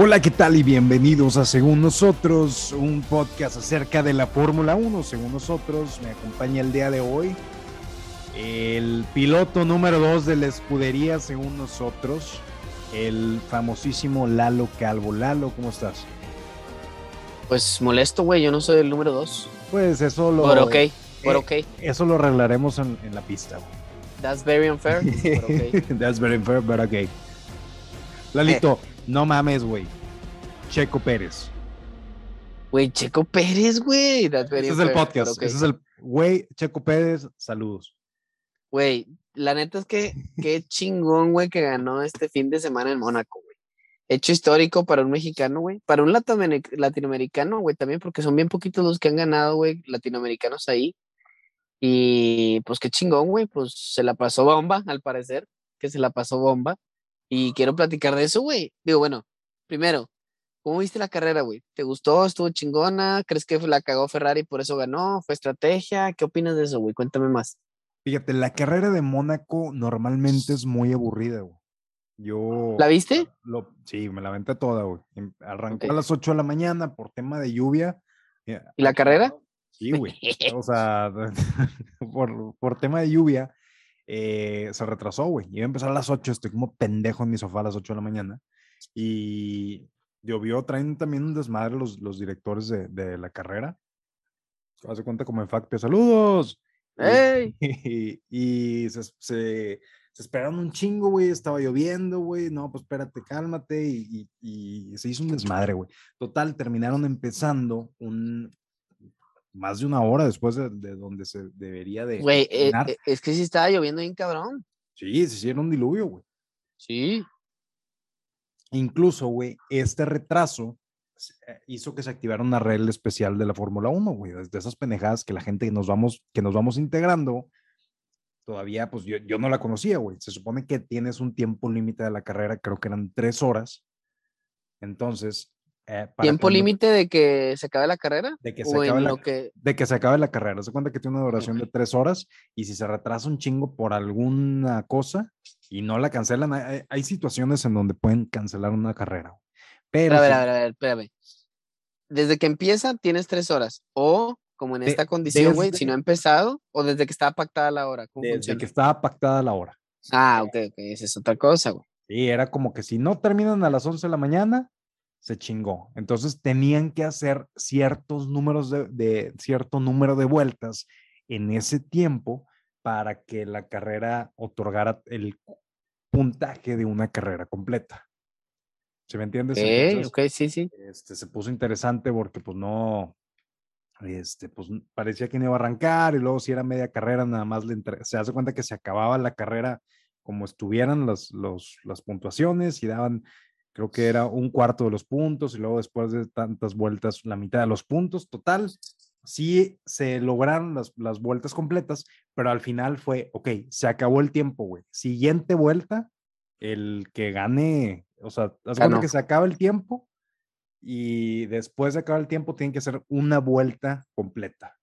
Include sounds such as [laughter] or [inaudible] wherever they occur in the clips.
Hola, ¿qué tal? Y bienvenidos a Según Nosotros, un podcast acerca de la Fórmula 1. Según nosotros, me acompaña el día de hoy el piloto número 2 de la escudería, según nosotros, el famosísimo Lalo Calvo. Lalo, ¿cómo estás? Pues molesto, güey, yo no soy el número 2. Pues eso lo... Pero ok, pero ok. Eso lo arreglaremos en, en la pista, güey. That's very unfair. [laughs] That's very fair, but okay. Lalito, no mames, güey. Checo Pérez. Güey, Checo Pérez, güey. Ese es el podcast. pero ok. Ese es el. Güey, Checo Pérez, saludos. Güey, la neta es que qué chingón, güey, que ganó este fin de semana en Mónaco, güey. Hecho histórico para un mexicano, güey. Para un latinoameric- latinoamericano, güey, también, porque son bien poquitos los que han ganado, güey, latinoamericanos ahí. Y pues qué chingón, güey, pues se la pasó bomba, al parecer, que se la pasó bomba. Y quiero platicar de eso, güey. Digo, bueno, primero, ¿cómo viste la carrera, güey? ¿Te gustó? ¿Estuvo chingona? ¿Crees que la cagó Ferrari y por eso ganó? ¿Fue estrategia? ¿Qué opinas de eso, güey? Cuéntame más. Fíjate, la carrera de Mónaco normalmente es muy aburrida, güey. Yo. ¿La viste? lo- sí, me la aventé toda, güey. Em- Arrancó a las 8 de la mañana por tema de lluvia. Eh, ¿Y la carrera? Sí, güey. O sea, [laughs] por, por tema de lluvia, eh, se retrasó, güey. Iba a empezar a las 8, estoy como pendejo en mi sofá a las 8 de la mañana. Y llovió, traen también un desmadre los, los directores de, de la carrera. Hace cuenta como en Factio, saludos. Y- ¡Ey! [laughs] Y, y se, se, se esperaron un chingo, güey. Estaba lloviendo, güey. No, pues espérate, cálmate. Y, y- y se hizo un desmadre, güey. Total, terminaron empezando un más de una hora después de, de donde se debería de Güey, eh, eh, es que sí estaba lloviendo bien cabrón. Sí, se hicieron un diluvio, güey. Sí. Incluso, güey, este retraso eh, hizo que se activara una regla especial de la Fórmula 1, güey, de esas pendejadas que la gente que nos vamos, que nos vamos integrando, todavía, pues yo, yo no la conocía, güey. Se supone que tienes un tiempo límite de la carrera, creo que eran tres horas. Entonces, eh, ¿Tiempo límite de que se acabe la carrera? de que se ¿O acabe la, que...? de que se acabe la carrera. Se cuenta que tiene una duración de tres horas y si se retrasa un chingo por alguna cosa y no la cancelan, hay, hay- situaciones en donde pueden cancelar una carrera. Pero A ver, a ver, a ver, espérame. Desde que empieza tienes tres horas. O, como en De- esta condición, güey, si no ha empezado, o desde que estaba pactada la hora. ¿Cómo desde funciona? que estaba pactada la hora. Ah, ok, ok, esa es otra cosa, güey. Y era como que si no terminan a las 11 de la mañana, se chingó. Entonces tenían que hacer ciertos números de, de cierto número de vueltas en ese tiempo para que la carrera otorgara el puntaje de una carrera completa. ¿Se me entiendes? Ok, Entonces, ok, sí, sí. este, se puso interesante porque pues no, este, pues parecía que no iba a arrancar y luego si era media carrera nada más le entre- se hace cuenta que se acababa la carrera como estuvieran las, los, las puntuaciones y daban, creo que era un cuarto de los puntos y luego después de tantas vueltas la mitad de los puntos. Total, sí se lograron las, las vueltas completas, pero al final fue, ok, se acabó el tiempo, güey. Siguiente vuelta, el que gane, o sea, haz cuenta que se acaba el tiempo y después de acabar el tiempo tienen que hacer una vuelta completa.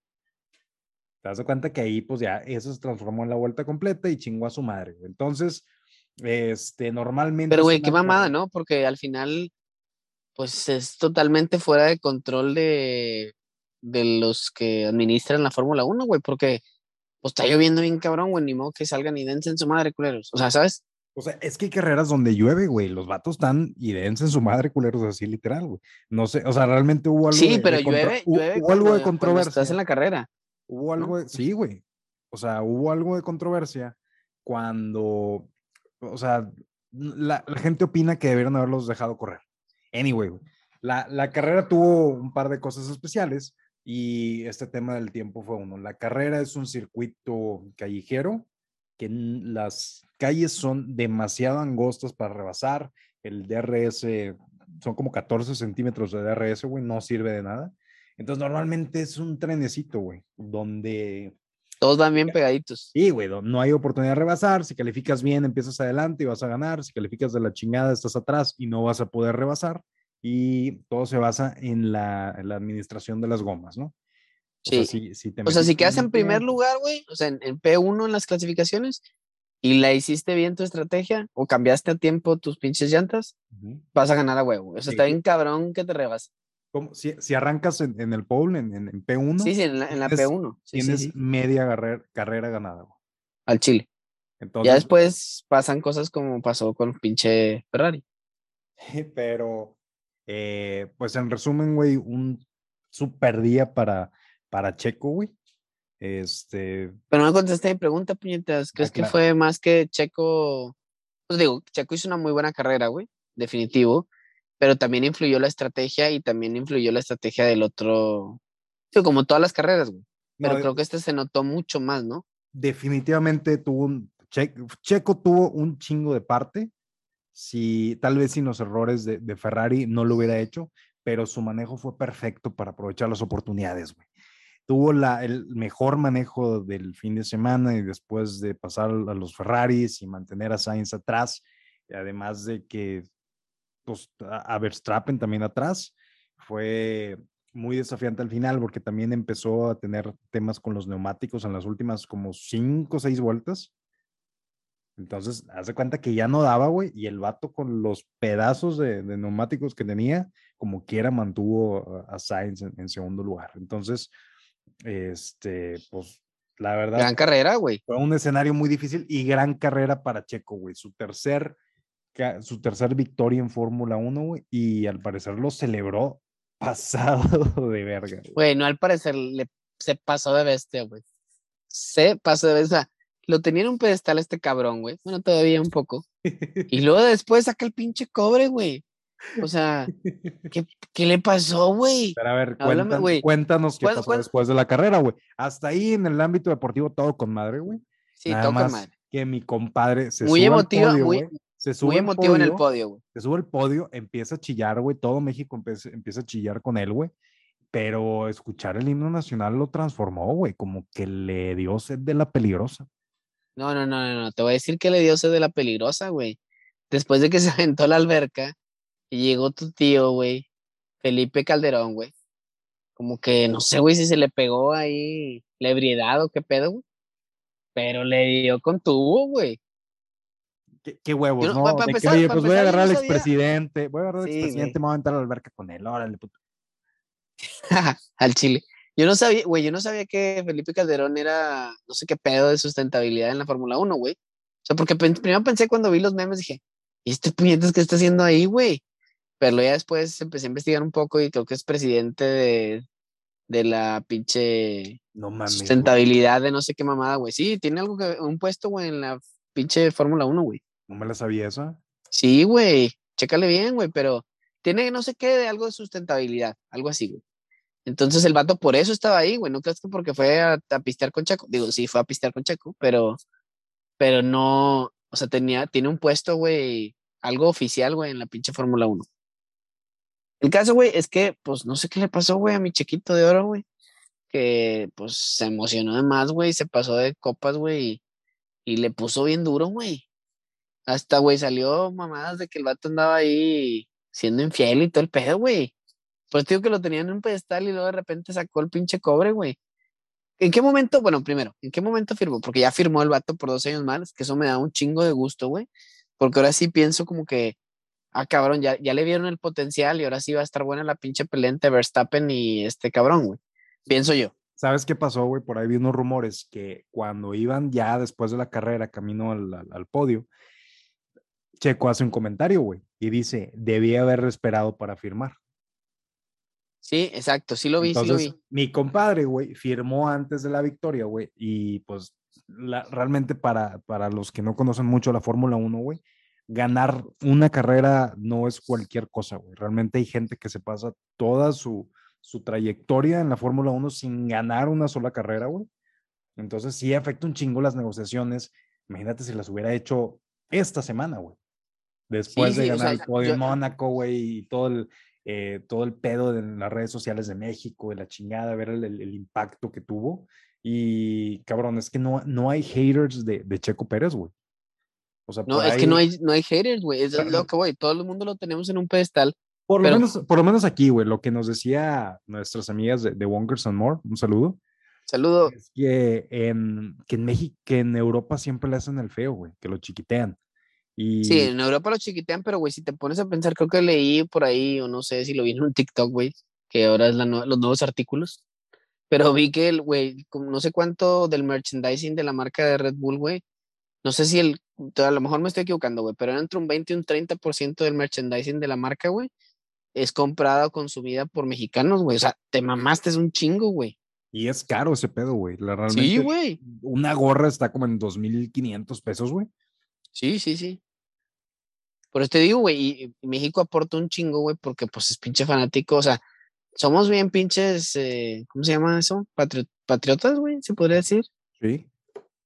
Te das cuenta que ahí, pues ya, eso se transformó en la vuelta completa y chingó a su madre. Entonces, este, normalmente. Pero, güey, qué mamada, ¿no? Porque al final, pues es totalmente fuera de control de, de los que administran la Fórmula 1, güey, porque pues está lloviendo bien cabrón, güey, ni modo que salgan y dense en su madre, culeros. O sea, ¿sabes? O sea, es que hay carreras donde llueve, güey. Los vatos están y dense en su madre, culeros, así literal, güey. No sé, o sea, realmente hubo algo. Sí, de- pero de llueve, llueve Hubo algo de controversia. estás en la carrera. Hubo algo, de- sí, güey. O sea, hubo algo de controversia cuando, o sea, la, gente opina que debieron haberlos dejado correr. Anyway, la, la carrera tuvo un par de cosas especiales y este tema del tiempo fue uno. La carrera es un circuito callejero que las calles son demasiado angostas para rebasar. El DRS son como 14 centímetros de DRS, güey, no sirve de nada. Entonces, normalmente es un trenecito, güey, donde Todos van bien pegaditos. Sí, güey, no hay oportunidad de rebasar. Si calificas bien, empiezas adelante y vas a ganar. Si calificas de la chingada, estás atrás y no vas a poder rebasar. Y todo se basa en la, en la administración de las gomas, ¿no? O sea, Sí. si, si te O sea, si quedas en primer lugar, güey, o sea, en, en P1 en las clasificaciones y la hiciste bien tu estrategia o cambiaste a tiempo tus pinches llantas, vas a ganar a huevo. O sea, está bien cabrón que te rebas. Si, si, arrancas en, en el pole, en, en, P1. Sí, sí, en la, en la P1. tienes media carrera, carrera ganada. Al Chile. Entonces, ya después pasan cosas como pasó con pinche Ferrari. [laughs] Pero, eh, pues en resumen, güey, un super día para, para Checo, güey. Este. Pero no contesté mi pregunta, puñetas. ¿Crees ah, que fue más que Checo? Pues digo, Checo hizo una muy buena carrera, güey, definitivo. Pero también influyó la estrategia y también influyó la estrategia del otro. como todas las carreras, güey. Pero creo que este se notó mucho más, ¿no? Definitivamente tuvo un. Checo tuvo un chingo de parte. Si tal vez sin los errores de, de Ferrari no lo hubiera hecho, pero su manejo fue perfecto para aprovechar las oportunidades, güey tuvo la, el mejor manejo del fin de semana y después de pasar a los Ferraris y mantener a Sainz atrás, además de que pues, a Verstappen también atrás, fue muy desafiante al final porque también empezó a tener temas con los neumáticos en las últimas como cinco o seis vueltas. Entonces, hace cuenta que ya no daba, güey, y el vato con los pedazos de, neumáticos que tenía, como quiera, mantuvo a Sainz en segundo lugar. Entonces, este, pues la verdad. Gran carrera, güey. Fue un escenario muy difícil y gran carrera para Checo, güey. Su tercer, su tercer victoria en Fórmula 1, güey. Y al parecer lo celebró [laughs] pasado de verga. Güey, no al parecer le, se pasó de bestia, güey. Se pasó de bestia. Lo tenía en un pedestal este cabrón, güey. Bueno, todavía un poco. Y luego después saca el pinche cobre, güey. O sea, ¿qué, qué le pasó, güey? Pero a ver, cuéntanos qué pasó después de la carrera, güey. Hasta ahí en el ámbito deportivo todo con madre, güey. Sí, todo con madre. Que mi compadre se muy emotivo, podio, muy, se sube muy emotivo en el podio, güey. Se sube el podio, empieza a chillar, güey. Todo México empieza, empieza a chillar con él, güey. Pero escuchar el himno nacional lo transformó, güey. Como que le dio sed de la peligrosa. No, no, no, no, no. Te voy a decir que le dio sed de la peligrosa, güey. Después de que [laughs] se aventó la alberca, y llegó tu tío, güey, Felipe Calderón, güey. Como que no sé, güey, si se le pegó ahí la ebriedad o qué pedo, güey. Pero le dio con tubo, güey. Qué, huevos, ¿no? oye, pues voy a agarrar al expresidente, voy a agarrar al expresidente, me voy a entrar a la alberca con él, órale, puto. [laughs] al Chile. Yo no sabía, güey, yo no sabía que Felipe Calderón era, no sé qué pedo de sustentabilidad en la Fórmula 1, güey. O sea, porque primero pensé cuando vi los memes, dije, ¿y este puñetes qué está haciendo ahí, güey? Pero ya después empecé a investigar un poco y creo que es presidente de, de la pinche sustentabilidad de no sé qué mamada, güey. Sí, tiene algo que, un puesto, güey, en la pinche Fórmula 1, güey. No me la sabía esa. Sí, güey. Chécale bien, güey, pero tiene no sé qué de algo de sustentabilidad, algo así, güey. Entonces el vato por eso estaba ahí, güey. No crees que porque fue a, a, pistear con Chaco. Digo, sí, fue a pistear con Chaco, pero, pero no, o sea, tenía, tiene un puesto, güey, algo oficial, güey, en la pinche Fórmula 1. El caso, güey, es que, pues, no sé qué le pasó, güey, a mi chiquito de oro, güey. Que, pues, se emocionó de más, güey, se pasó de copas, güey, y, le puso bien duro, güey. Hasta, güey, salió mamadas de que el vato andaba ahí siendo infiel y todo el pedo, güey. Pues digo que lo tenían en un pedestal y luego de repente sacó el pinche cobre, güey. ¿En qué momento? Bueno, primero, ¿en qué momento firmó? Porque ya firmó el vato por dos años más, que eso me da un chingo de gusto, güey. Porque ahora sí pienso como que ah, cabrón, ya, ya le vieron el potencial y ahora sí va a estar buena la pinche pelea entre Verstappen y este cabrón, güey. Pienso yo. ¿Sabes qué pasó, güey? Por ahí vi unos rumores que cuando iban ya después de la carrera camino al, podio, Checo hace un comentario, güey, y dice, debía haber esperado para firmar. Sí, exacto, sí lo vi, sí lo vi. Mi compadre, güey, firmó antes de la victoria, güey, y pues realmente para, para los que no conocen mucho la Fórmula 1, güey, ganar una carrera no es cualquier cosa, güey. Realmente hay gente que se pasa toda su, su trayectoria en la Fórmula 1 sin ganar una sola carrera, güey. Entonces sí afecta un chingo las negociaciones. Imagínate si las hubiera hecho esta semana, güey. Después de ganar el podio en Mónaco, güey, y todo el, eh, todo el pedo en las redes sociales de México, de la chingada, ver el, el, impacto que tuvo. Y cabrón, es que no, no hay haters de, de Checo Pérez, güey no, es que no hay, no hay haters, güey. Es lo que, güey, todo el mundo lo tenemos en un pedestal. Por, lo, menos, por lo menos aquí, güey, lo que nos decía nuestras amigas de, de Wonkers and More, un saludo, Saludo. Es que en, que en México, que en Europa siempre le hacen el feo, güey, que lo chiquitean. Y Sí, en Europa lo chiquitean, pero güey, si te pones a pensar, creo que leí por ahí, o no sé si lo vi en un TikTok, güey, que ahora es la los nuevos artículos. Pero vi que el, güey, no sé cuánto del merchandising de la marca de Red Bull, güey. No sé si el, a lo mejor me estoy equivocando, güey, pero entre un 20 y un 30% del merchandising de la marca, güey, es comprada o consumida por mexicanos, güey. O sea, te mamaste, es un chingo, güey. Y es caro ese pedo, güey. La- Realmente, Sí, güey. una gorra está como en 2.500 pesos, güey. Sí, sí, sí. Por eso te digo, güey, México aporta un chingo, güey, porque pues es pinche fanático, o sea, somos bien pinches, eh, ¿cómo se llama eso? Patri- patriotas, güey, se podría decir. Sí.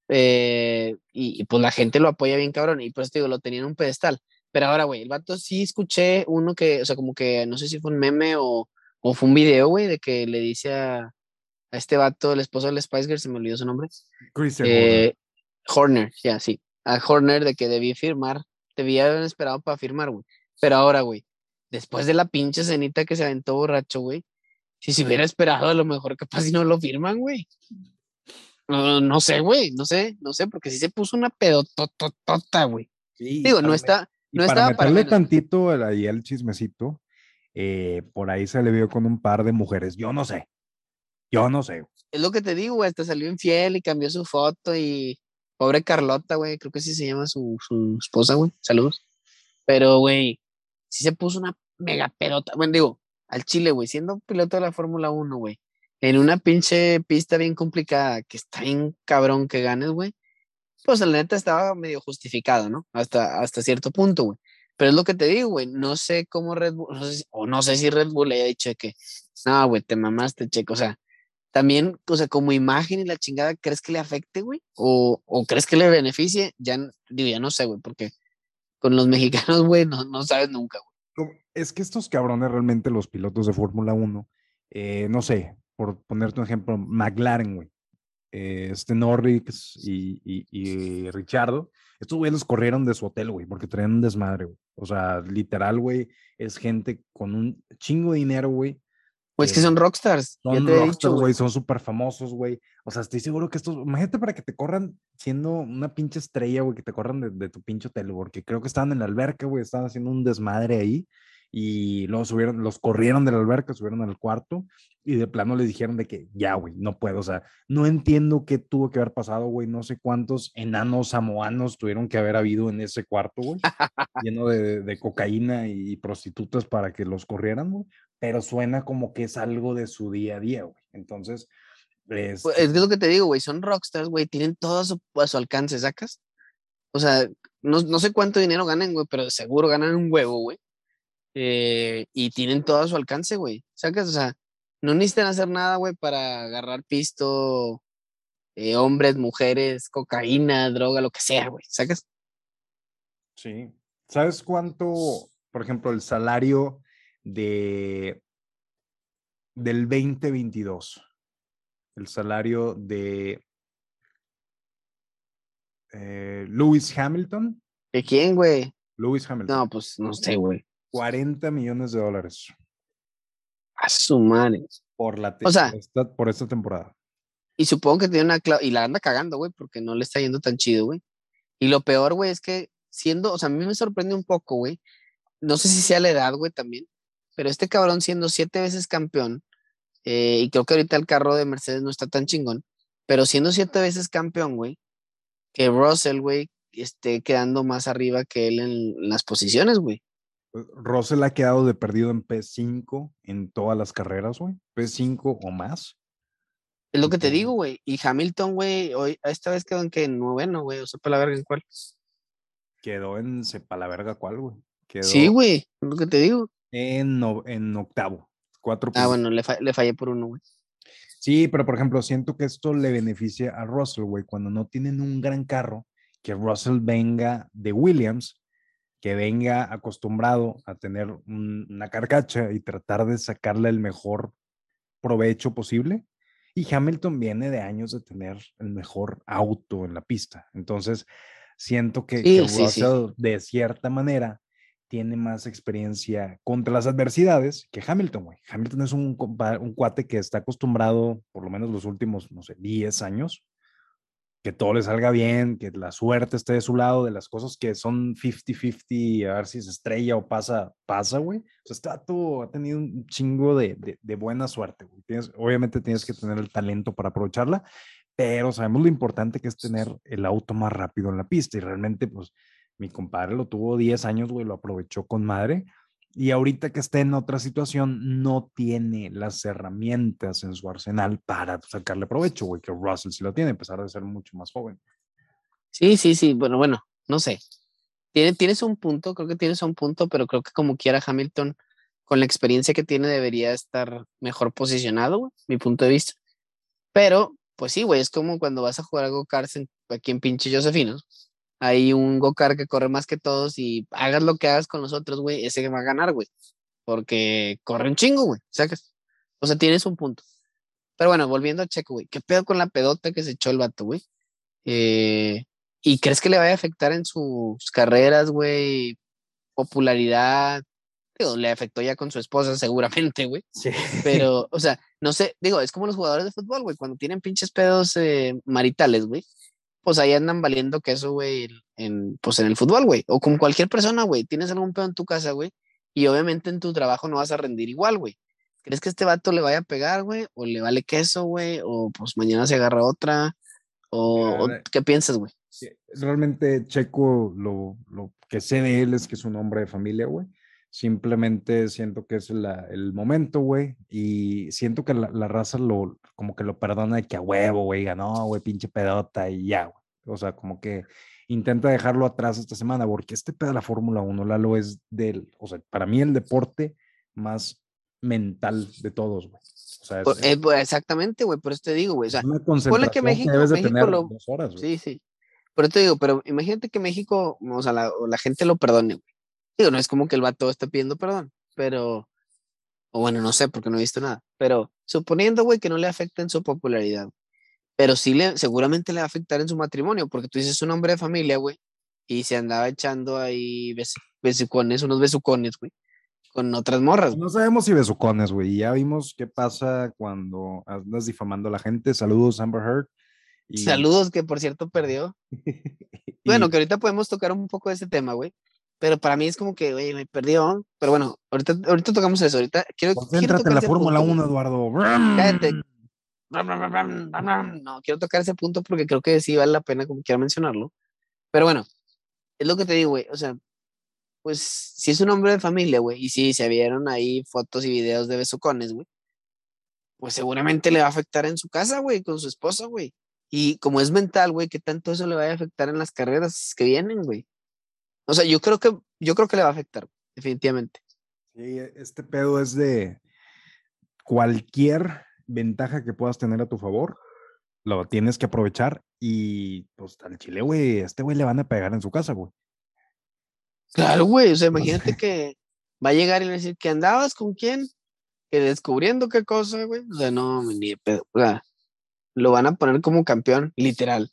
Eh, y, y, pues la gente lo apoya bien cabrón, y por eso te digo, lo tenía en un pedestal. Pero ahora, güey, el vato sí escuché uno que, o sea, como que no sé si fue un meme o, o fue un video, güey, de que le dice a, a este vato, el esposo del Spice Girl, se me olvidó su nombre. Horner. Eh, Horner, ya, sí. A Horner de que debía firmar, debía haber esperado para firmar, güey. Pero ahora, güey, después de la pinche cenita que se aventó borracho, güey, si se hubiera esperado, a lo mejor capaz si no lo firman, güey. No, no sé, güey, no sé, no sé, porque sí se puso una pedototota, güey. Sí, Digo, no para está, no para estaba para meterle menos. tantito el- ahí el chismecito, eh, por ahí se le vio con un par de mujeres. Yo no sé. Yo no sé. Es lo que te digo, güey, hasta salió infiel y cambió su foto y pobre Carlota, güey, creo que sí se llama su, su esposa, güey, saludos. Pero, güey, sí se puso una mega pedota, bueno, digo, al Chile, güey, siendo piloto de la Fórmula 1, güey, en una pinche pista bien complicada, que está bien cabrón que ganes, güey, pues la neta estaba medio justificado, ¿no? Hasta, hasta cierto punto, güey. Pero es lo que te digo, güey, no sé cómo Red Bull, no sé o no sé si Red Bull le haya dicho que, no, güey, te mamaste, checo, o sea, también, o sea, como imagen y la chingada, ¿crees que le afecte, güey? ¿O, o crees que le beneficie? Ya, digo, ya no sé, güey, porque con los [laughs] mexicanos, güey, no, no sabes nunca, güey. Es que estos cabrones realmente, los pilotos de Fórmula 1, eh, no sé, por ponerte un ejemplo, McLaren, güey. eh, este Norris y, y, y Richardo, estos güeyes los corrieron de su hotel, güey, porque traían un desmadre, güey. O sea, literal, güey, es gente con un chingo de dinero, güey. Pues que que son rockstars, Son rockstars, güey. güey, son súper famosos, güey. O sea, estoy seguro que estos, imagínate para que te corran siendo una pinche estrella, güey, que te corran de, de tu pinche hotel, porque creo que estaban en la alberca, güey, estaban haciendo un desmadre ahí y luego subieron, los corrieron de la alberca, subieron al cuarto y de plano les dijeron de que ya, güey, no puedo, o sea, no entiendo qué tuvo que haber pasado, güey, no sé cuántos enanos samoanos tuvieron que haber habido en ese cuarto, güey, lleno de, de cocaína y prostitutas para que los corrieran, güey, pero suena como que es algo de su día a día, güey. Entonces, Pues, este, Es lo que te digo, güey, son rockstars, güey, tienen todo a su, a su alcance, ¿sacas? O sea, no, no sé cuánto dinero ganan, güey, pero seguro ganan un huevo, güey. Eh, y tienen todo a su alcance, güey, ¿sacas? O sea, no necesitan hacer nada, güey, para agarrar pisto, eh, hombres, mujeres, cocaína, droga, lo que sea, güey, ¿sacas? Sí. ¿Sabes cuánto, por ejemplo, el salario de del 2022? El salario de eh, Lewis Hamilton. ¿De quién, güey? Lewis Hamilton. No, pues no sé, güey. 40 millones de dólares A su madre. por, la O sea- por esta, por esta temporada. Y supongo que tiene una clau- y la anda cagando, güey, porque no le está yendo tan chido, güey. Y lo peor, güey, es que siendo, o sea, a mí me sorprende un poco, güey. No sé si sea la edad, güey, también. Pero este cabrón siendo siete veces campeón, eh, y creo que ahorita el carro de Mercedes no está tan chingón, pero siendo siete veces campeón, güey, que Russell, güey, esté quedando más arriba que él en las posiciones, güey. Pues, Russell ha quedado de perdido en P5 en todas las carreras, güey. P5 o más. Es lo que te digo, güey. Y Hamilton, güey, hoy, esta vez quedó en que en noveno, güey, o sea, para la verga en cuál. Quedó en sepa la verga cuál, güey. Quedó Sí, güey, es lo que te digo. En, no- en octavo. Cuatro Ah, bueno, le, fa- le fallé por uno, güey. Sí, pero por ejemplo, siento que esto le beneficia a Russell, güey, cuando no tienen un gran carro, que Russell venga de Williams, que venga acostumbrado a tener un- una carcacha y tratar de sacarle el mejor provecho posible. Y Hamilton viene de años de tener el mejor auto en la pista. Entonces, siento que, Sí, que sí, sí. Russell, de cierta manera, tiene más experiencia contra las adversidades que Hamilton, güey. Hamilton es un, un cuate que está acostumbrado, por lo menos los últimos, no sé, 10 años, que todo le salga bien, que la suerte esté de su lado, de las cosas que son 50-50, a ver si se estrella o pasa, pasa, güey. O sea, este vato ha tenido un chingo de, de, buena suerte, obviamente tienes que tener el talento para aprovecharla, pero sabemos lo importante que es tener el auto más rápido en la pista y realmente, pues, mi compadre lo tuvo 10 años, güey, lo aprovechó con madre y ahorita que está en otra situación, no tiene las herramientas en su arsenal para sacarle provecho, güey, que Russell sí lo tiene, a pesar de ser mucho más joven. Sí, sí, sí, bueno, bueno, no sé. Tiene, tienes un punto, creo que tienes un punto, pero creo que como quiera Hamilton, con la experiencia que tiene, debería estar mejor posicionado, güey, mi punto de vista. Pero, pues sí, güey, es como cuando vas a jugar algo cárcel aquí en pinche Josefino hay un go-kart que corre más que todos y hagas lo que hagas con los otros, güey, ese va a ganar, güey. Porque corre un chingo, güey. ¿Sacas? O sea, tienes un punto. Pero bueno, volviendo a Checo, güey. ¿Qué pedo con la pedota que se echó el vato, güey? Eh, ¿Y crees que le vaya a afectar en sus carreras, güey? Popularidad. Digo, le afectó ya con su esposa, [laughs] seguramente, güey. Sí. Pero, o sea, no sé, digo, es como los jugadores de fútbol, güey, cuando tienen pinches pedos eh, maritales, güey pues ahí andan valiendo queso, güey, en, pues en el fútbol, güey. O con cualquier persona, güey. Tienes algún pedo en tu casa, güey. Y obviamente en tu trabajo no vas a rendir igual, güey. ¿Crees que este vato le vaya a pegar, güey? ¿O le vale queso, güey? ¿O pues mañana se agarra otra? ¿O, qué piensas, güey? Realmente Checo, lo, lo que sé de él es que es un hombre de familia, güey. Simplemente siento que es el momento, güey. Y siento que la, raza lo, como que lo perdona de que a huevo, güey, ganó, güey, pinche pedota y ya, güey. O sea, como que intenta dejarlo atrás esta semana, porque este pedo de la Fórmula 1, Lalo, es del, o sea, para mí el deporte más mental de todos, güey. O sea, es, eh, pues, exactamente, güey, por eso te digo, güey. O sea, que México, México lo... horas, sí, sí. Por eso te digo, pero imagínate que México, o sea, la, la gente lo perdone, güey. Digo, no es como que el vato esté pidiendo perdón, pero, o bueno, no sé porque no he visto nada, pero suponiendo, güey, que no le afecta en su popularidad, pero sí le, seguramente le va a afectar en su matrimonio, porque tú dices un hombre de familia, güey, y se andaba echando ahí besucones, unos besucones, güey, con otras morras. No sabemos si besucones, güey, ya vimos qué pasa cuando andas difamando a la gente. Saludos, Amber Heard. Saludos, que por cierto perdió. [laughs] bueno, que ahorita podemos tocar un poco de ese tema, güey. Pero para mí es como que, oye, me perdió. Pero bueno, ahorita, ahorita tocamos eso. Ahorita quiero. Concéntrate en la Fórmula 1, Eduardo. Cállate. No, quiero tocar ese punto porque creo que sí vale la pena, como quiero mencionarlo. Pero bueno, es lo que te digo, güey. O sea, pues si es un hombre de familia, güey, y si se vieron ahí fotos y videos de besucones, güey, pues seguramente le va a afectar en su casa, güey, con su esposa, güey. Y como es mental, güey, ¿qué tanto eso le va a afectar en las carreras que vienen, güey? O sea, yo creo que, yo creo que le va a afectar, definitivamente. Sí, e, este pedo es de cualquier ventaja que puedas tener a tu favor, lo tienes que aprovechar y pues al chile, güey, a este güey le van a pegar en su casa, güey. Claro, güey, o sea, imagínate [laughs] que va a llegar y le decir que andabas con quién, que descubriendo qué cosa, güey. O sea, no, ni de pedo. O sea, lo van a poner como campeón, literal.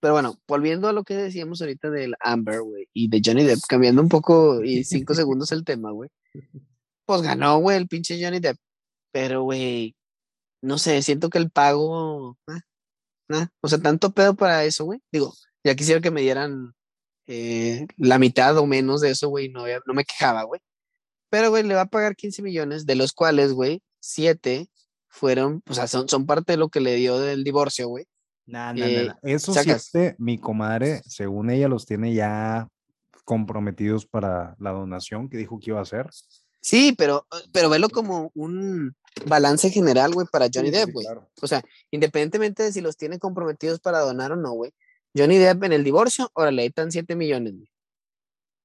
Pero bueno, volviendo a lo que decíamos ahorita del Amber, güey, y de Johnny Depp, cambiando un poco y cinco segundos el tema, güey. Pues ganó, güey, el pinche Johnny Depp. Pero, güey, no sé, siento que el pago, ah, o sea, tanto pedo para eso, güey. Digo, ya quisiera que me dieran eh, la mitad o menos de eso, güey, no, no me quejaba, güey. Pero, güey, le va a pagar 15 millones, de los cuales, güey, 7 fueron, o sea, son, son parte de lo que le dio del divorcio, güey. No, no, no, Eso sí, este, mi comadre, según ella, los tiene ya comprometidos para la donación que dijo que iba a hacer. Sí, pero, pero velo como un balance general, güey, para Johnny Depp, güey. O sea, independientemente de si los tiene comprometidos para donar o no, güey. Johnny Depp en el divorcio, órale, ahí están 7 millones, güey.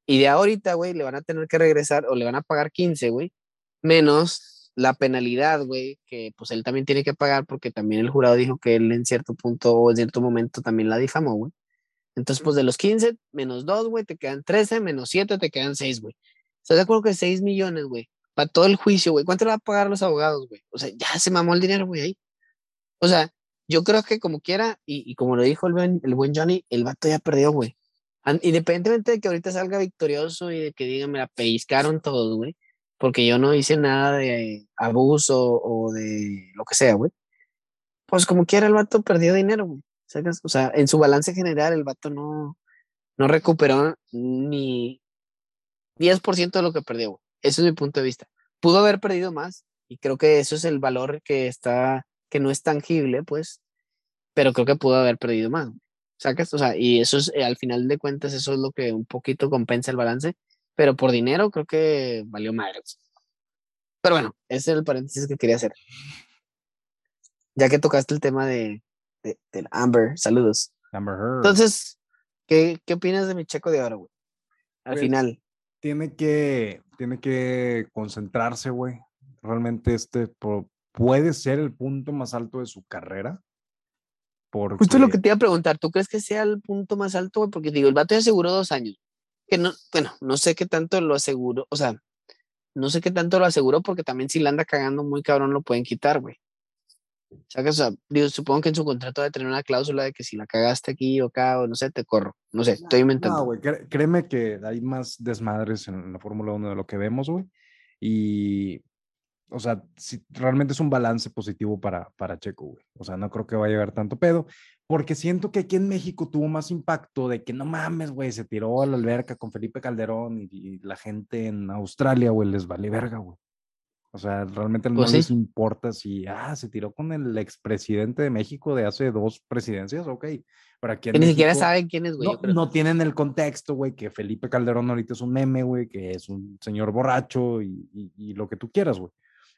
Y de ahorita, güey, le van a tener que regresar o le van a pagar 15, güey, menos la penalidad, güey, que pues él también tiene que pagar porque también el jurado dijo que él en cierto punto o en cierto momento también la difamó, güey. Entonces, pues de los 15 menos 2, güey, te quedan 13, menos 7 te quedan 6, güey. ¿Estás de acuerdo que 6 millones, güey? Para todo el juicio, güey. ¿Cuánto le va a pagar los abogados, güey? O sea, ya se mamó el dinero, güey, ahí. O sea, yo creo que como quiera, y, como lo dijo el buen, el buen Johnny, el vato ya perdió, güey. independientemente de que ahorita salga victorioso y de que digan, me la pellizcaron todos, güey, porque yo no hice nada de abuso o de lo que sea, güey. Pues como quiera el vato perdió dinero, güey. O sea, en su balance general el vato no, no recuperó ni 10% de lo que perdió, güey. Ese es mi punto de vista. Pudo haber perdido más y creo que eso es el valor que está, que no es tangible, pues, pero creo que pudo haber perdido más. ¿Sacas? O sea, y eso es, al final de cuentas, eso es lo que un poquito compensa el balance, pero por dinero creo que valió madre. Pero bueno, ese es el paréntesis que quería hacer. Ya que tocaste el tema de, de del Amber, saludos. Amber Heard. Entonces, ¿qué, ¿qué opinas de mi checo de oro, güey? Al Pues, final. Tiene que, tiene que concentrarse, güey. Realmente este puede ser el punto más alto de su carrera. Porque, Justo lo que te iba a preguntar, ¿tú crees que sea el punto más alto, güey? Porque digo, el vato ya aseguró dos años. Que no, bueno, no sé qué tanto lo aseguró, o sea, no sé qué tanto lo aseguró, porque también si la anda cagando muy cabrón lo pueden quitar, güey. ¿Sabes? O sea, digo, supongo que en su contrato debe tener una cláusula de que si la cagaste aquí o acá, o no sé, te corro. No sé, estoy inventando. No, güey, créeme que hay más desmadres en la Fórmula 1 de lo que vemos, güey. Y, o sea, si realmente es un balance positivo para, para Checo, güey. O sea, no creo que vaya a haber tanto pedo, porque siento que aquí en México tuvo más impacto de que no mames, güey, se tiró a la alberca con Felipe Calderón y, y la gente en Australia, güey, les vale verga, güey. O sea, realmente no Pues sí. les importa si, ah, se tiró con el expresidente de México de hace dos presidencias, ok. Pero aquí en que ni siquiera saben quién es, güey. no tienen el contexto, güey, que Felipe Calderón ahorita es un meme, güey, que es un señor borracho y, y- y lo que tú quieras, güey.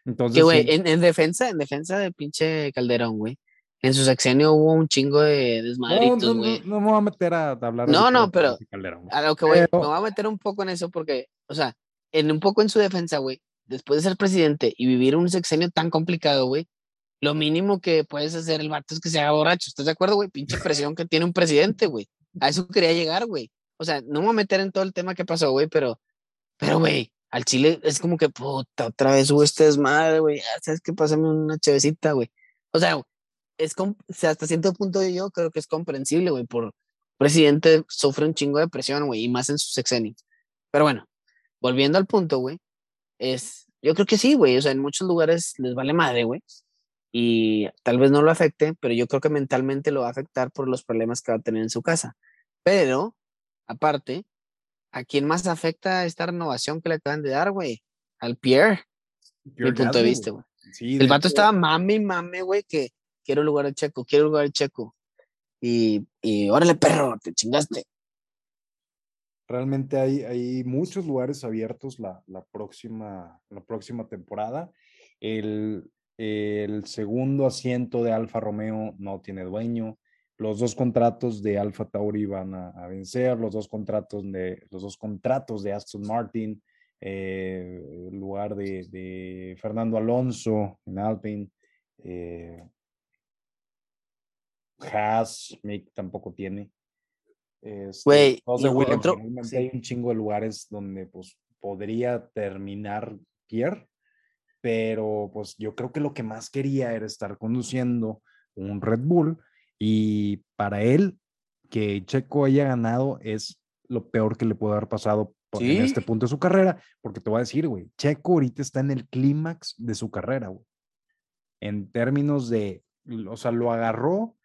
Entonces, Que, güey, sí, en, en defensa, en defensa de pinche Calderón, güey. En su sexenio hubo un chingo de desmadritos, no, no, güey. no me voy a meter a, hablar. No, no, pero- güey. A lo que voy, Pero- me voy a meter un poco en eso porque, o sea, en un poco en su defensa, güey, después de ser presidente y vivir un sexenio tan complicado, güey, lo mínimo que puedes hacer el vato es que se haga borracho. ¿Estás de acuerdo, güey? Pinche presión que tiene un presidente, güey. A eso quería llegar, güey. O sea, no me voy a meter en todo el tema que pasó, güey, pero, pero, güey, al Chile es como que, puta, otra vez hubo este desmadre, güey. ah, ¿Sabes qué? Pásame una chevecita, güey. O sea, es o sea, hasta cierto punto yo creo que es comprensible, güey, por presidente sufre un chingo de presión, güey, y más en su sexenio. Pero bueno, volviendo al punto, güey, es, yo creo que sí, güey, o sea, en muchos lugares les vale madre, güey, y tal vez no lo afecte, pero yo creo que mentalmente lo va a afectar por los problemas que va a tener en su casa. Pero, aparte, ¿a quién más afecta esta renovación que le acaban de dar, güey? Al Pierre, mi Pierre punto de vista, güey. Sí, El vato estaba mame y mame, güey, que quiero el lugar de Checo, quiero el lugar de Checo. Y, y órale, perro, te chingaste. Realmente hay, hay muchos lugares abiertos la, la próxima, la próxima temporada. El, el segundo asiento de Alfa Romeo no tiene dueño. Los dos contratos de Alfa Tauri van a, a vencer. Los dos contratos de, los dos contratos de Aston Martin. eh, el lugar de, de Fernando Alonso en Alpine. Eh, Haas, Mick tampoco tiene. Este, Güey, sí. hay un chingo de lugares donde pues podría terminar Pierre, pero pues yo creo que lo que más quería era estar conduciendo un Red Bull y para él que Checo haya ganado es lo peor que le puede haber pasado por- en Sí. este punto de su carrera, porque te voy a decir, güey, Checo ahorita está en el clímax de su carrera, güey. En términos de, o sea, lo agarró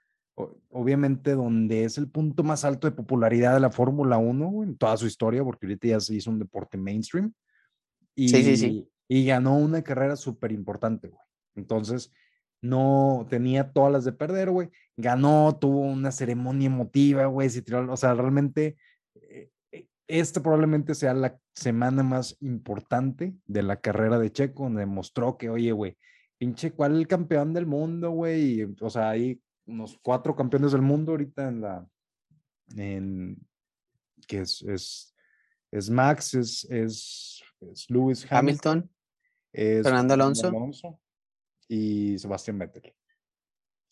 obviamente donde es el punto más alto de popularidad de la Fórmula 1 güey, en toda su historia, porque ahorita ya se hizo un deporte mainstream. Y, Sí, sí, sí. y ganó una carrera súper importante, güey. Entonces, no tenía todas las de perder, güey. Ganó, tuvo una ceremonia emotiva, güey. se tiró- o sea, realmente, eh, eh, esta probablemente sea la semana más importante de la carrera de Checo, donde demostró que, oye, güey, pinche, ¿cuál es el campeón del mundo, güey? O sea, hay unos cuatro campeones del mundo ahorita en la, en, que es, es, es Max, es, es, es Lewis Hamilton, Hamilton, es Fernando Alonso. y Sebastián Vettel.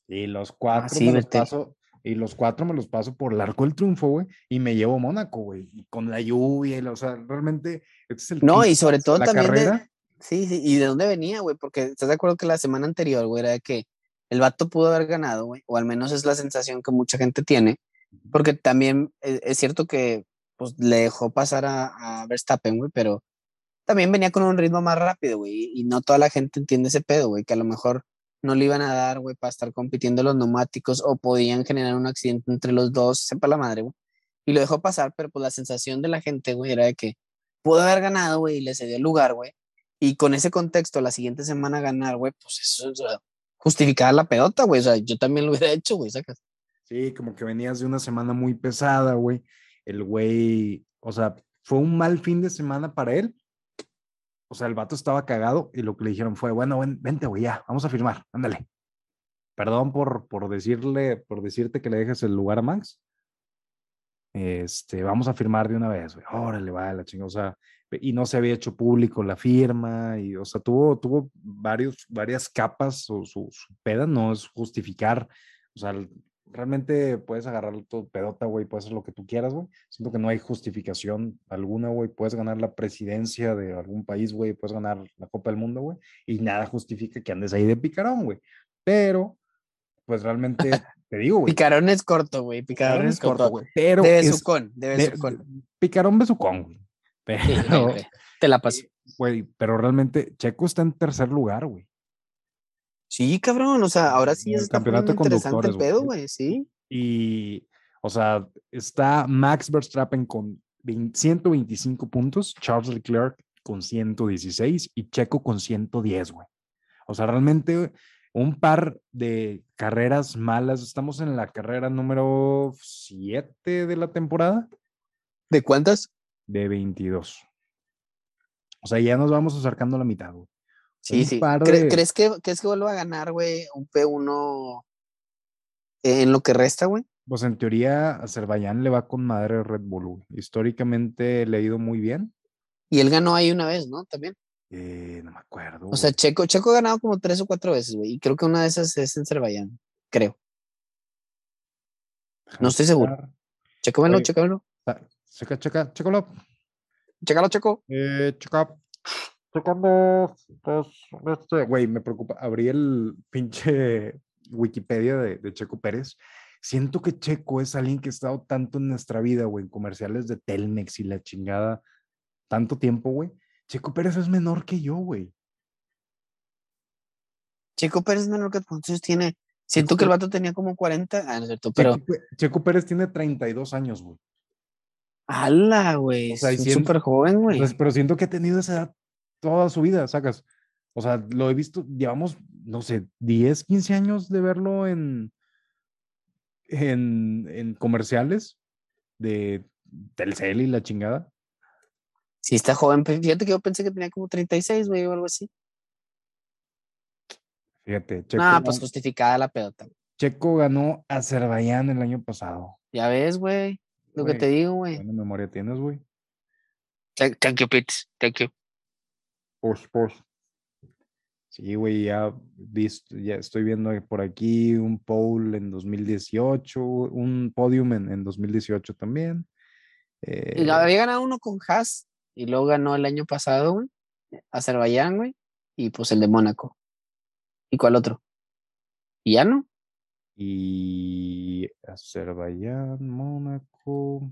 Y los cuatro sí, me los paso, y los cuatro me los paso por el arco del triunfo, güey, y me llevo a Mónaco, güey, y con la lluvia, y la- o sea, realmente, este es el No, y sobre todo la también de- carrera. Sí, sí, ¿y de dónde venía, güey? Porque estás de acuerdo que la semana anterior, güey, era de que el vato pudo haber ganado, güey, o al menos es la sensación que mucha gente tiene, Porque también es, es cierto que pues, le dejó pasar a, a Verstappen, güey, pero también venía con un ritmo más rápido, güey, y no toda la gente entiende ese pedo, güey, que a lo mejor no le iban a dar, güey, para estar compitiendo los neumáticos o podían generar un accidente entre los dos, sepa la madre, güey. Y lo dejó pasar, pero pues la sensación de la gente, güey, era de que pudo haber ganado, güey, y le cedió el lugar, güey. Y con ese contexto, la siguiente semana ganar, güey, pues eso es justificar la pedota, güey. O sea, yo también lo hubiera hecho, güey, sacas. Sí, como que venías de una semana muy pesada, güey. El güey, o sea, fue un mal fin de semana para él. O sea, el vato estaba cagado y lo que le dijeron fue, bueno, ven- vente, güey, ya, vamos a firmar, ándale. Perdón por, por decirle, por decirte que le dejes el lugar a Max. Este, vamos a firmar de una vez, güey. Órale, va, la chingada. O sea, y no se había hecho público la firma, y, o sea, tuvo, tuvo varios, varias capas, o su, su peda no es justificar, o sea, realmente puedes agarrar todo pedota, güey, puedes hacer lo que tú quieras, güey. Siento que no hay justificación alguna, güey. Puedes ganar la presidencia de algún país, güey, puedes ganar la Copa del Mundo, güey, y nada justifica que andes ahí de picarón, güey. Pero, pues realmente, te digo, güey. Picarón es corto, güey. Picarón es corto, güey. Pero De es besucón, de de- besucón. picarón besucón, güey. Pero, Sí, güey, Te la paso. güey, pero realmente Checo está en tercer lugar, güey. Sí, cabrón, o sea, ahora sí el está campeonato de poniendo interesante el pedo, güey. güey, sí. Y, o sea, está Max Verstappen con 20 125 puntos, Charles Leclerc con 116 y Checo con 110, güey. O sea, realmente un par de carreras malas. Estamos en la carrera número 7 de la temporada ¿De cuántas? de 22. O sea, ya nos vamos acercando a la mitad, güey. Sí, Un sí. par ¿Cre- de- ¿Crees que, crees que vuelva a ganar, güey, un P1 en lo que resta, güey? Pues en teoría, Azerbaiyán le va con madre a Red Bull, güey. Históricamente le ha ido muy bien. Y él ganó ahí una vez, ¿no? También. Eh, no me acuerdo. O sea. Checo, Checo ha ganado como tres o cuatro veces, güey. Y creo que una de esas es en Azerbaiyán, creo. No estoy seguro. Oye. chécamelo. Ah, Checa, checa, chécalo. Chécalo, Checo. Eh, checa. Checando. este, Güey, me preocupa. Abrí el pinche Wikipedia de, de Checo Pérez. Siento que Checo es alguien que ha estado tanto en nuestra vida, güey, en comerciales de Telmex y la chingada, tanto tiempo, güey. Checo Pérez es menor que yo, güey. Checo Pérez es menor que cuántos años tiene. Siento Checo que el vato tenía como 40. Ah, no es cierto, pero. Checo, Pérez tiene 32 años, güey. ¡Hala, güey! O sea, es súper joven, güey. Pues, pero siento que ha tenido esa edad toda su vida, sacas. O sea, lo he visto, llevamos, no sé, 10, 15 años de verlo en, en, en comerciales de Telcel y la chingada. Sí, está joven. pero Fíjate que yo pensé que tenía como 36, güey, o algo así. Fíjate, Checo, Ah, pues justificada la pedota. güey. Checo ganó Azerbaiyán el año pasado. Ya ves, güey. Lo que te digo, güey. Buena memoria tienes, güey. Thank, thank you, Pete. Thank you. Push, push. Sí, güey, ya, visto, ya estoy viendo por aquí un pole en 2018, un podium en, en 2018 también. Y Eh, había ganado uno con Haas y luego ganó el año pasado, güey. Azerbaiyán, güey. Y pues el de Mónaco. ¿Y cuál otro? ¿Y ya no? y Azerbaiyán, Mónaco.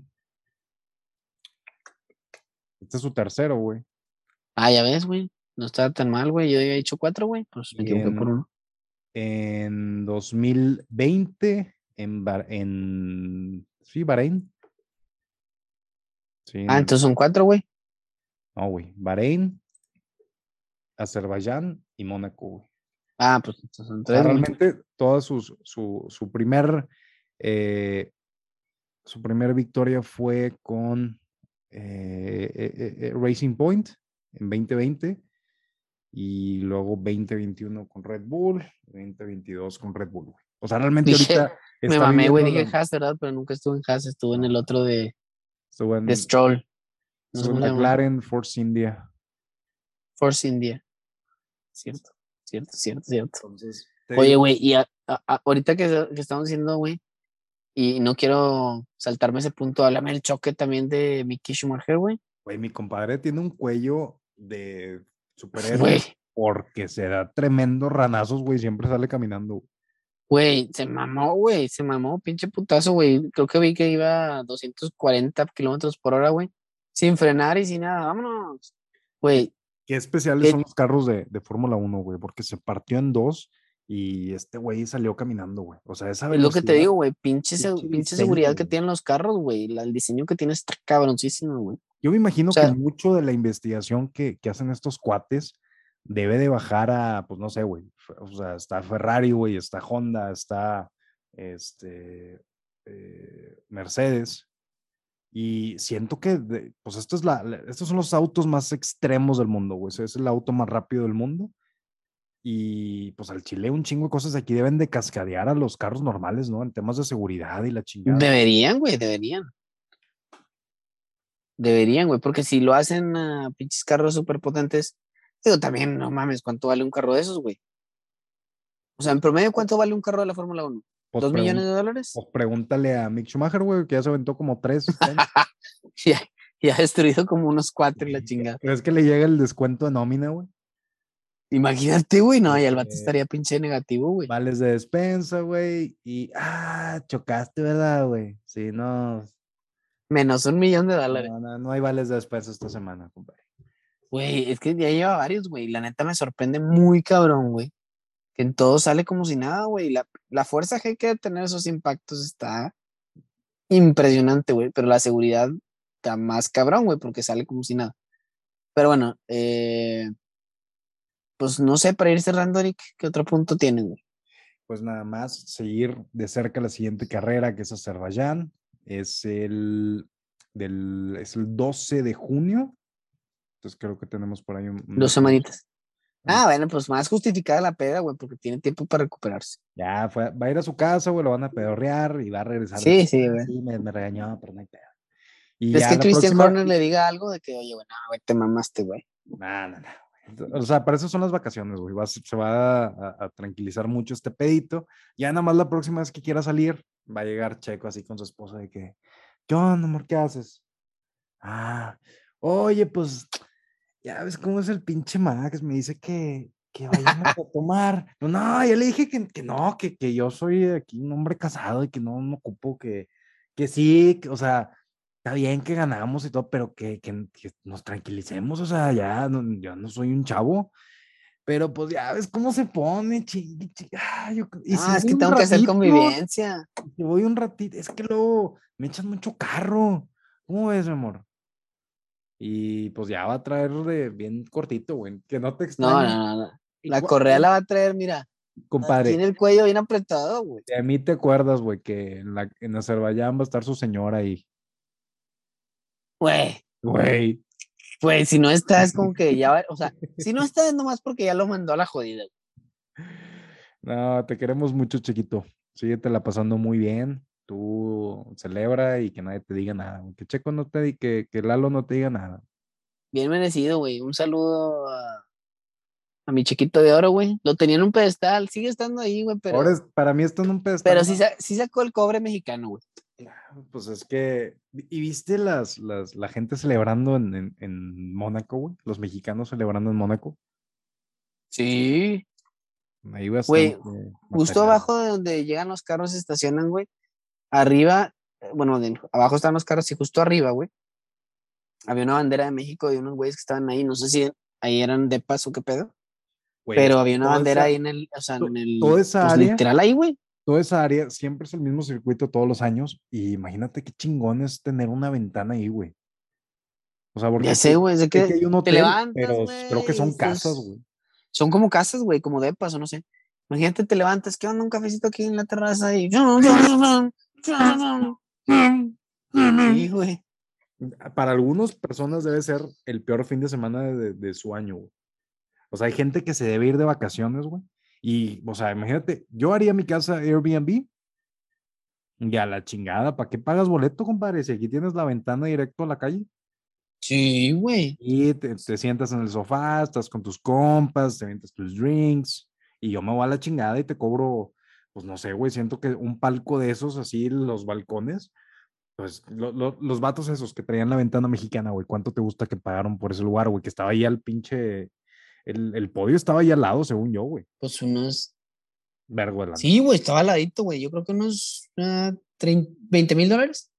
Este es su tercero, güey. Ah, ya ves, güey. No estaba tan mal, güey. Yo había dicho cuatro, güey. Pues me equivoqué por uno. En 2020, en, Ba- en sí, Bahrein. Sí, Ah, en- entonces son cuatro, güey. No, güey. Bahrein, Azerbaiyán y Mónaco, güey. Ah, pues entonces O sea, realmente toda sus- su, su primer eh, su primer victoria fue con eh, eh, Racing Point en 2020 y luego 2021 con Red Bull, 2022 con Red Bull. güey. O sea, realmente Dije- ahorita Me mamé, güey. Dije Haas, ¿verdad? Pero nunca estuve en Haas. Estuve en el otro de, en, de Stroll. McLaren, Force India. Force India. Cierto, cierto, cierto, cierto. Entonces, Oye, güey, y a- a- a- ahorita que, que estamos diciendo, güey, y no quiero saltarme ese punto, háblame el choque también de Mickey Schumacher, güey. güey, mi compadre tiene un cuello de superhéroe Güey, porque se da tremendo ranazos, güey, siempre sale caminando. güey. Güey, se mamó, güey, se mamó, pinche putazo, güey. Creo que vi que iba a 240 kilómetros por hora, güey. Sin frenar y sin nada, vámonos. Güey, Qué especiales son los carros de, de Fórmula 1, güey, porque se partió en dos y este güey salió caminando, güey. O sea, esa es lo que te digo, güey, pinche, diseño, seguridad que tienen los carros, güey. El diseño que tiene está cabroncísimo, güey. Yo me imagino O sea- que mucho de la investigación que, que hacen estos cuates debe de bajar a, pues no sé, güey. O sea, está Ferrari, güey, está Honda, está este eh, Mercedes. Y siento que, de- pues esto es la, estos son los autos más extremos del mundo, güey. o sea, Es el auto más rápido del mundo. Y pues al Chile un chingo de cosas aquí deben de cascadear a los carros normales, ¿no? En temas de seguridad y la chingada. Deberían, güey, deberían. Deberían, güey, porque si lo hacen a pinches carros súper potentes, digo, también, no mames, ¿cuánto vale un carro de esos, güey? O sea, en promedio, ¿cuánto vale un carro de la Fórmula 1? Pues ¿Dos millones de dólares? Pues pregúntale a Mick Schumacher, güey, que ya se aventó como tres. [laughs] ya ha destruido como unos cuatro y la chingada. ¿Crees que le llega el descuento de nómina, güey? Imagínate, güey, no, y el vato Eh, estaría pinche negativo, güey. Vales de despensa, güey. Y, ah, chocaste, ¿verdad, güey? Sí, no. Menos un millón de dólares. No, no, no hay vales de despensa esta semana, compadre. Güey, es que ya lleva varios, güey. La neta me sorprende muy cabrón, güey. Que en todo sale como si nada, güey. La, la fuerza que hay que tener esos impactos está impresionante, güey. Pero la seguridad está más cabrón, güey, porque sale como si nada. Pero bueno, eh, pues no sé, para ir cerrando, Eric, ¿qué otro punto tiene, güey? Pues nada más, seguir de cerca la siguiente carrera, que es Azerbaiyán. Es el, del, es el 12 de junio. Entonces creo que tenemos por ahí un... Dos semanitas. Ah. Bueno, pues más justificada la peda, güey, porque tiene tiempo para recuperarse. Ya, fue, va a ir a su casa, güey, lo van a pedorrear y va a regresar. Sí, sí, "Ah, güey. Sí, me, me regañó, pero no hay pedo. Y Es que Christian próxima- Horner le diga algo de que, oye, güey, no, güey, te mamaste, güey. No, no, no. O sea, para eso son las vacaciones, güey. va se va a, a tranquilizar mucho este pedito. Ya nada más la próxima vez que quiera salir, va a llegar Checo así con su esposa de que, ¿qué onda, amor? ¿Qué haces? Ah, oye, pues, ya ves cómo es el pinche Max. Me dice que, que vayamos a [laughs] tomar. No, no, yo le dije que, que no, que, que yo soy aquí un hombre casado y que no me ocupo, que, que sí, que, o sea, está bien que ganamos y todo, pero que, que- que nos tranquilicemos, o sea, ya, no, yo no soy un chavo, pero pues ya ves cómo se pone, chingue, ah, yo- y si Ah, es que tengo que hacer convivencia. Si voy un ratito, es que luego me echan mucho carro, ¿cómo ves, mi amor? Y pues ya va a traer de bien cortito, güey, que no te No, extrañe. no, no, no. La correa la va a traer, mira, Compadre, tiene el cuello bien apretado, güey. de mí te acuerdas, güey, que en, la, en Azerbaiyán va a estar su señora ahí. Güey, Güey, güey, si no está, es como que ya, va- o sea, [laughs] si no está es nomás porque ya lo mandó a la jodida. güey. no, te queremos mucho, chiquito. Síguete la pasando muy bien. Tú celebra y que nadie te diga nada. güey, Que Checo no te que, que Lalo no te diga nada. Bien merecido, güey. Un saludo a, a mi chiquito de oro, güey. Lo tenía en un pedestal, sigue estando ahí, güey, pero, Ahora es- para mí esto en un pedestal. pero sí, sí sacó el cobre mexicano, güey. Pues es que, ¿y viste las, las, la gente celebrando en, en, en Mónaco, güey? Los mexicanos celebrando en Mónaco. Sí. Ahí va Güey, Justo abajo de donde llegan los carros se estacionan, güey. Arriba, eh, bueno, de- abajo están los carros y justo arriba, güey. Había una bandera de México y unos güeyes que estaban ahí, no sé si ahí eran de paso, qué pedo. pero había una bandera esa- ahí en el, o sea, en el, toda esa pues, área- literal ahí, güey. toda esa área siempre es el mismo circuito todos los años. Y imagínate qué chingón es tener una ventana ahí, güey. O sea, porque Ya sé, güey, sé que que hay un hotel, levantas, pero creo que son güey, casas, güey. son como casas, güey, como depas o no sé. Imagínate, te levantas, ¿qué onda? Un cafecito aquí en la terraza y... [laughs] Sí, güey. Para algunas personas debe ser el peor fin de semana de, de su año, güey. O sea, hay gente que se debe ir de vacaciones, güey. Y, o sea, imagínate, yo haría mi casa Airbnb. Y a la chingada, ¿para qué pagas boleto, compadre? Si aquí tienes la ventana directo a la calle. Sí, güey. Y te, te sientas en el sofá, estás con tus compas, te avientas tus drinks. Y yo me voy a la chingada y te cobro, pues no sé, güey, siento que un palco de esos, así, los balcones. Pues lo- lo- los vatos esos que traían la ventana mexicana, güey, ¿cuánto te gusta que pagaron por ese lugar, güey? Que estaba ahí al pinche, el, el podio estaba ahí al lado, según yo, güey. Pues unos Vergo lana. Sí, güey, estaba al ladito, güey. Yo creo que unos ah, 30 20 mil dólares.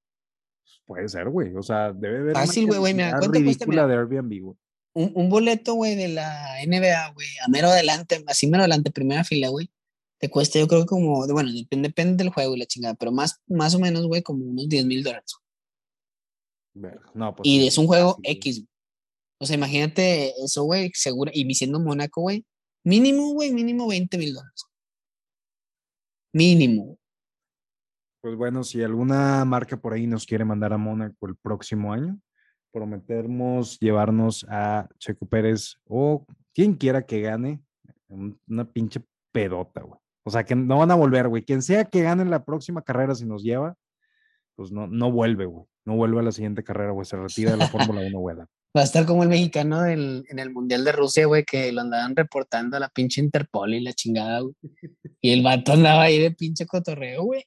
Puede ser, güey. O sea, debe haber. Fácil, güey, güey, mira, cantidad ¿cuánto cuesta, ridícula de Airbnb, güey. Un, un boleto, güey, de la NBA, güey, a mero adelante, así mero adelante, primera fila, güey. Te cuesta, yo creo que como, bueno, depende, depende del juego y la chingada, pero más, más o menos, güey, como unos 10 mil dólares. No, pues. Y sí, es un juego güey. X. güey. O sea, imagínate eso, güey, seguro. Y siendo Mónaco, güey, mínimo, güey, mínimo 20 mil dólares. Mínimo. Pues bueno, si alguna marca por ahí nos quiere mandar a Mónaco el próximo año, prometemos llevarnos a Checo Pérez o quien quiera que gane un- una pinche pedota, güey. O sea, que no van a volver, güey. Quien sea que gane la próxima carrera si nos lleva, pues no, no vuelve, güey. No vuelve a la siguiente carrera, güey. Se retira de la Fórmula 1, güey. Va a estar como el mexicano en el Mundial de Rusia, güey, que lo andaban reportando a la pinche Interpol y la chingada, güey. Y el vato andaba ahí de pinche cotorreo, güey.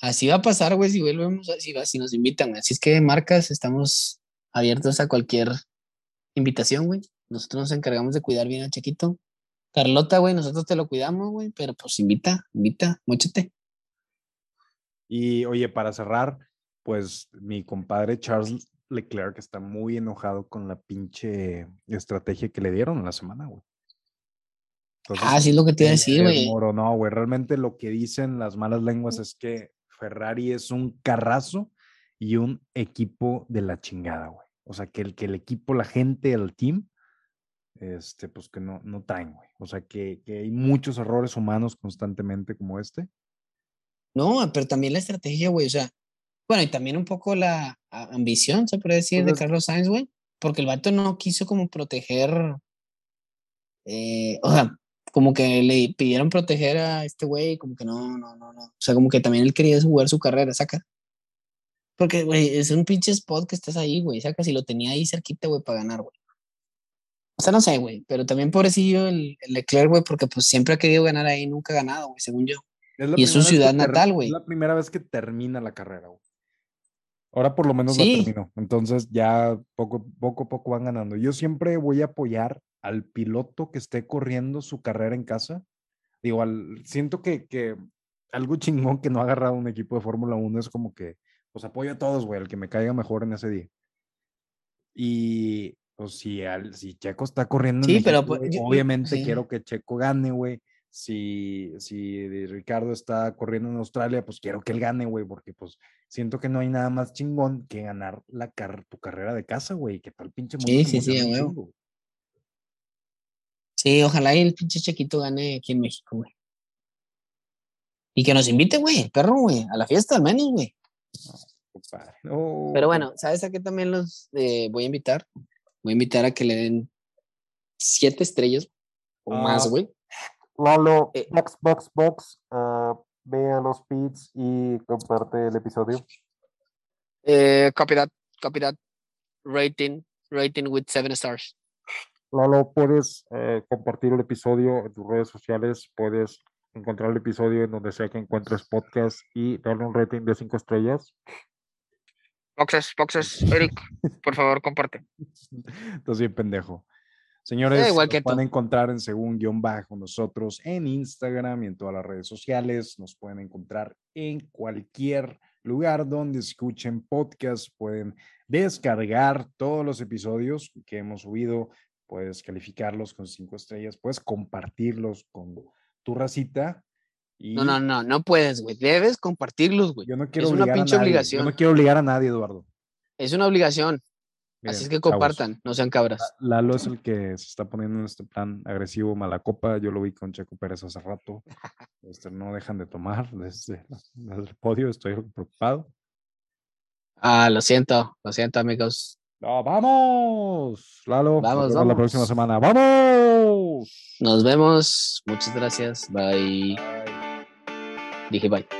Así va a pasar, güey, si volvemos, a- si, si nos invitan. Así es que, marcas, estamos abiertos a cualquier invitación, güey. Nosotros nos encargamos de cuidar bien al chiquito. Carlota, güey, nosotros te lo cuidamos, güey, pero pues invita, invita, muéchate. Y oye, para cerrar, pues mi compadre Charles Leclerc está muy enojado con la pinche estrategia que le dieron en la semana, güey. Entonces, Ah, sí es lo que te iba a decir, güey. No, güey. Realmente lo que dicen las malas lenguas es que Ferrari es un carrazo y un equipo de la chingada, güey. O sea, que el, que el equipo, la gente, el team, este, pues que no, no traen, güey. O sea, que, que hay muchos errores humanos constantemente como este. No, pero también la estrategia, güey, o sea, bueno, y también un poco la ambición, se puede decir, de Carlos Sainz, güey, porque el vato no quiso como proteger, eh, o sea, como que le pidieron proteger a este güey, como que no, no, no, no, o sea, como que también él quería jugar su carrera, saca. Porque, güey, es un pinche spot que estás ahí, güey, saca, si lo tenía ahí cerquita, güey, para ganar, güey. O sea, no sé, güey, pero también pobrecillo el, el Leclerc, güey, porque pues siempre ha querido ganar ahí, nunca ha ganado, güey, según yo. la Y es su ciudad natal, güey. Es la primera vez que termina la carrera, güey. Ahora por lo menos la Sí. terminó. Entonces ya poco, poco poco van ganando. Yo siempre voy a apoyar al piloto que esté corriendo su carrera en casa. Digo, al- siento que, que algo chingón que no ha agarrado un equipo de Fórmula 1 es como que, pues apoyo a todos, güey, al que me caiga mejor en ese día. Y pues si, al, si Checo está corriendo en pero, pues, obviamente sí. quiero que Checo gane, güey. Si, si Ricardo está corriendo en Australia, pues quiero que él gane, güey, porque pues siento que no hay nada más chingón que ganar la car tu carrera de casa, güey, que tal pinche Sí, sí, sí, güey. Sí, ojalá y el pinche Chequito gane aquí en México, güey. Y que nos invite, güey, el perro, güey, a la fiesta al menos, güey. No, Pero bueno, ¿sabes a qué también los eh, voy a invitar? Voy a invitar a que le den siete estrellas o Ah. más, güey. Lalo, Eh. box, box, box, ah, ve a los pits y comparte el episodio. Eh, copy that, copy that. Rating, rating with seven stars. Lalo, puedes eh, compartir el episodio en tus redes sociales, puedes encontrar el episodio en donde sea que encuentres podcast y darle un rating de cinco estrellas. Boxes, boxes, Eric, por favor, comparte. Estás bien pendejo. Señores, igual nos pueden encontrar en según guion bajo nosotros en Instagram y en todas las redes sociales. Nos pueden encontrar en cualquier lugar donde escuchen podcast. Pueden descargar todos los episodios que hemos subido. Puedes calificarlos con cinco estrellas. Puedes compartirlos con tu racita. Y No, no, no, no puedes, güey. Debes compartirlos, güey. yo no quiero es una obligar a pinche nadie. obligación. Yo no quiero obligar a nadie, Eduardo. Es una obligación. Miren, Así es que compartan, no sean cabras. Lalo es el que se está poniendo en este plan agresivo, mala copa. Yo lo vi con Checo Pérez hace rato. [laughs] Este, no dejan de tomar desde, desde el podio. Estoy preocupado. Ah, lo siento, lo siento, amigos. ¡No, vamos! Lalo, nos Vamos, la vamos. próxima semana. ¡Vamos! Nos vemos. Muchas gracias. Bye. Bye. Dije bye.